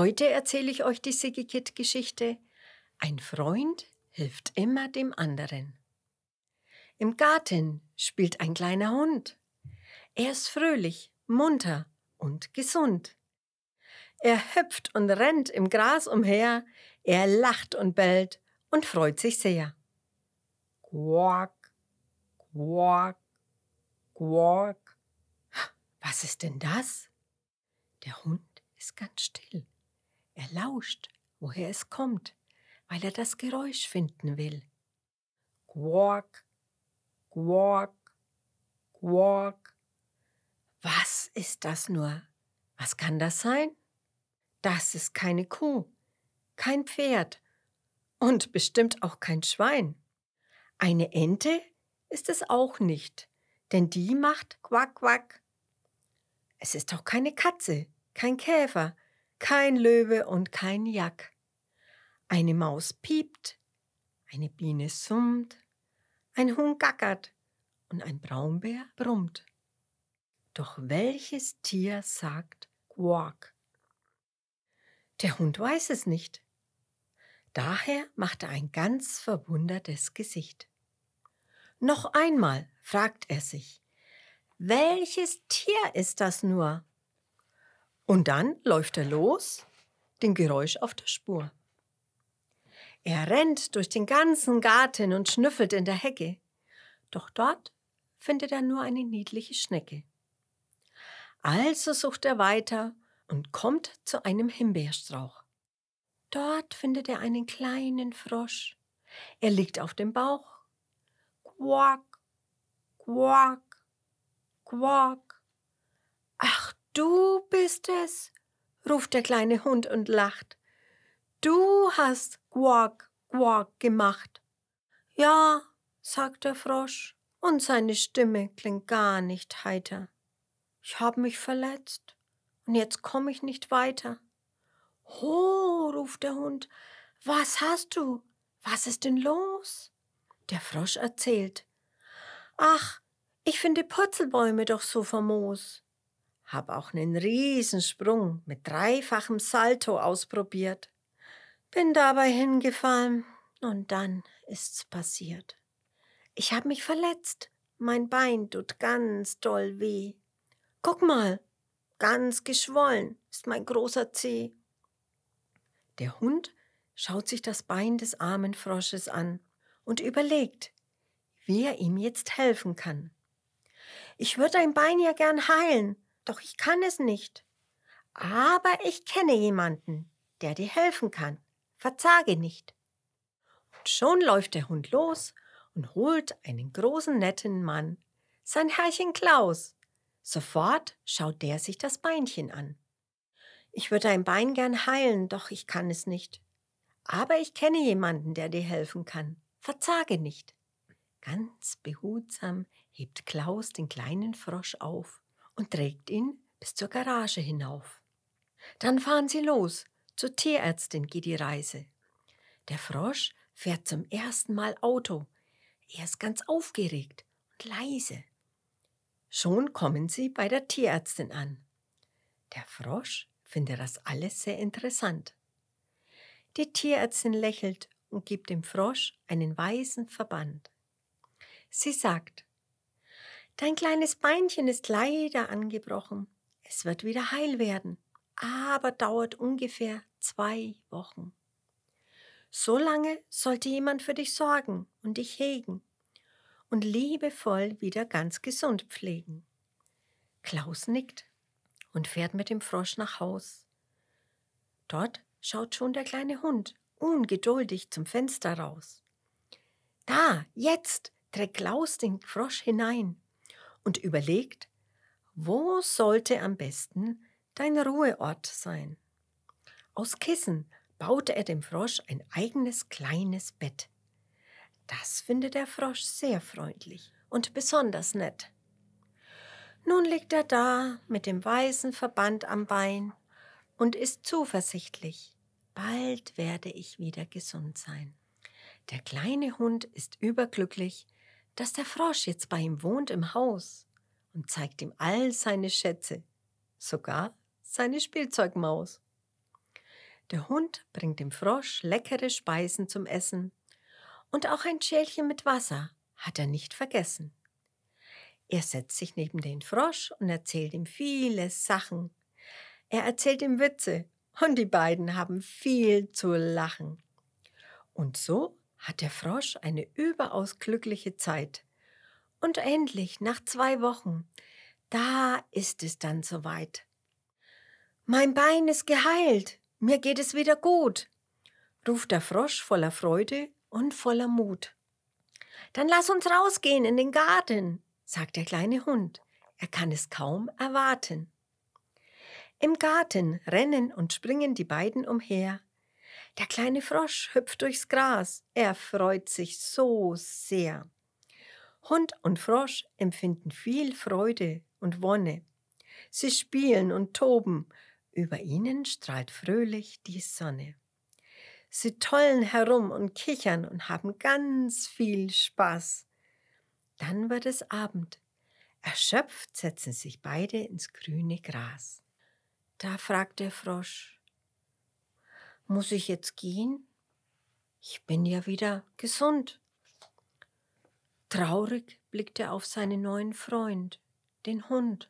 Heute erzähle ich euch die Sigikit-Geschichte. Ein Freund hilft immer dem anderen. Im Garten spielt ein kleiner Hund. Er ist fröhlich, munter und gesund. Er hüpft und rennt im Gras umher, er lacht und bellt und freut sich sehr. Quack, quack, quack. Was ist denn das? Der Hund ist ganz still. Er lauscht, woher es kommt, weil er das Geräusch finden will. Quack, quack, quack. Was ist das nur? Was kann das sein? Das ist keine Kuh, kein Pferd und bestimmt auch kein Schwein. Eine Ente ist es auch nicht, denn die macht Quack Quack. Es ist auch keine Katze, kein Käfer, kein Löwe und kein Jack. Eine Maus piept, eine Biene summt, ein Huhn gackert und ein Braunbär brummt. Doch welches Tier sagt Quack? Der Hund weiß es nicht. Daher macht er ein ganz verwundertes Gesicht. Noch einmal fragt er sich, welches Tier ist das nur? Und dann läuft er los, dem Geräusch auf der Spur. Er rennt durch den ganzen Garten und schnüffelt in der Hecke. Doch dort findet er nur eine niedliche Schnecke. Also sucht er weiter und kommt zu einem Himbeerstrauch. Dort findet er einen kleinen Frosch. Er liegt auf dem Bauch. Quack, quack, quack. Du bist es, ruft der kleine Hund und lacht. Du hast quack, quack gemacht. Ja, sagt der Frosch, und seine Stimme klingt gar nicht heiter. Ich hab mich verletzt und jetzt komme ich nicht weiter. Ho, ruft der Hund, was hast du? Was ist denn los? Der Frosch erzählt. Ach, ich finde Purzelbäume doch so famos. Hab auch einen Riesensprung mit dreifachem Salto ausprobiert. Bin dabei hingefallen und dann ist's passiert. Ich hab mich verletzt. Mein Bein tut ganz doll weh. Guck mal, Ganz geschwollen ist mein großer Zeh. Der Hund schaut sich das Bein des armen Frosches an und überlegt, wie er ihm jetzt helfen kann. Ich würde dein Bein ja gern heilen, doch ich kann es nicht. Aber ich kenne jemanden, der dir helfen kann. Verzage nicht. Und schon läuft der Hund los und holt einen großen netten Mann, sein Herrchen Klaus, Sofort schaut der sich das Beinchen an. Ich würde dein Bein gern heilen, doch ich kann es nicht. Aber ich kenne jemanden, der dir helfen kann. Verzage nicht. Ganz behutsam hebt Klaus den kleinen Frosch auf und trägt ihn bis zur Garage hinauf. Dann fahren sie los. Zur Tierärztin geht die Reise. Der Frosch fährt zum ersten Mal Auto. Er ist ganz aufgeregt und leise. Schon kommen sie bei der Tierärztin an. Der Frosch findet das alles sehr interessant. Die Tierärztin lächelt und gibt dem Frosch einen weißen Verband. Sie sagt, Dein kleines Beinchen ist leider angebrochen. Es wird wieder heil werden, aber dauert ungefähr zwei Wochen. So lange sollte jemand für dich sorgen und dich hegen und liebevoll wieder ganz gesund pflegen. Klaus nickt und fährt mit dem Frosch nach Haus. Dort schaut schon der kleine Hund ungeduldig zum Fenster raus. Da, jetzt, trägt Klaus den Frosch hinein und überlegt, wo sollte am besten dein Ruheort sein. Aus Kissen baute er dem Frosch ein eigenes kleines Bett. Das findet der Frosch sehr freundlich und besonders nett. Nun liegt er da mit dem weißen Verband am Bein und ist zuversichtlich. Bald werde ich wieder gesund sein. Der kleine Hund ist überglücklich, dass der Frosch jetzt bei ihm wohnt im Haus und zeigt ihm all seine Schätze, sogar seine Spielzeugmaus. Der Hund bringt dem Frosch leckere Speisen zum Essen und auch ein Schälchen mit Wasser hat er nicht vergessen. Er setzt sich neben den Frosch und erzählt ihm viele Sachen. Er erzählt ihm Witze und die beiden haben viel zu lachen. Und so hat der Frosch eine überaus glückliche Zeit. Und endlich, nach zwei Wochen, da ist es dann soweit. Mein Bein ist geheilt, mir geht es wieder gut, ruft der Frosch voller Freude und voller Mut. Dann lass uns rausgehen in den Garten, sagt der kleine Hund. Er kann es kaum erwarten. Im Garten rennen und springen die beiden umher. Der kleine Frosch hüpft durchs Gras. Er freut sich so sehr. Hund und Frosch empfinden viel Freude und Wonne. Sie spielen und toben. Über ihnen strahlt fröhlich die Sonne. Sie tollen herum und kichern und haben ganz viel Spaß. Dann wird es Abend. Erschöpft setzen sich beide ins grüne Gras. Da fragt der Frosch, muss ich jetzt gehen? Ich bin ja wieder gesund. Traurig blickt er auf seinen neuen Freund, den Hund.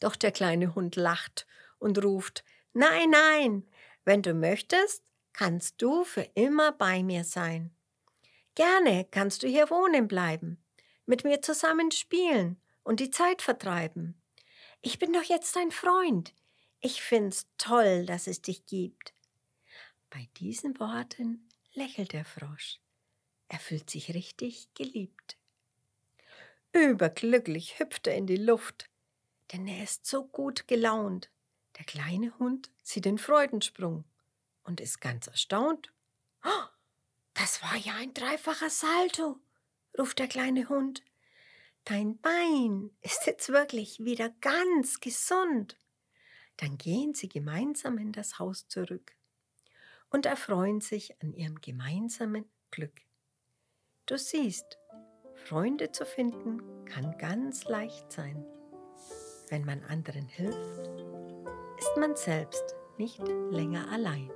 Doch der kleine Hund lacht und ruft, Nein, nein, wenn du möchtest, kannst du für immer bei mir sein. Gerne kannst du hier wohnen bleiben, mit mir zusammen spielen und die Zeit vertreiben. Ich bin doch jetzt dein Freund. Ich find's toll, dass es dich gibt. Bei diesen Worten lächelt der Frosch. Er fühlt sich richtig geliebt. Überglücklich hüpft er in die Luft, denn er ist so gut gelaunt. Der kleine Hund sieht den Freudensprung und ist ganz erstaunt. Oh, das war ja ein dreifacher Salto, ruft der kleine Hund. Dein Bein ist jetzt wirklich wieder ganz gesund. Dann gehen sie gemeinsam in das Haus zurück und erfreuen sich an ihrem gemeinsamen Glück. Du siehst, Freunde zu finden kann ganz leicht sein. Wenn man anderen hilft, ist man selbst nicht länger allein.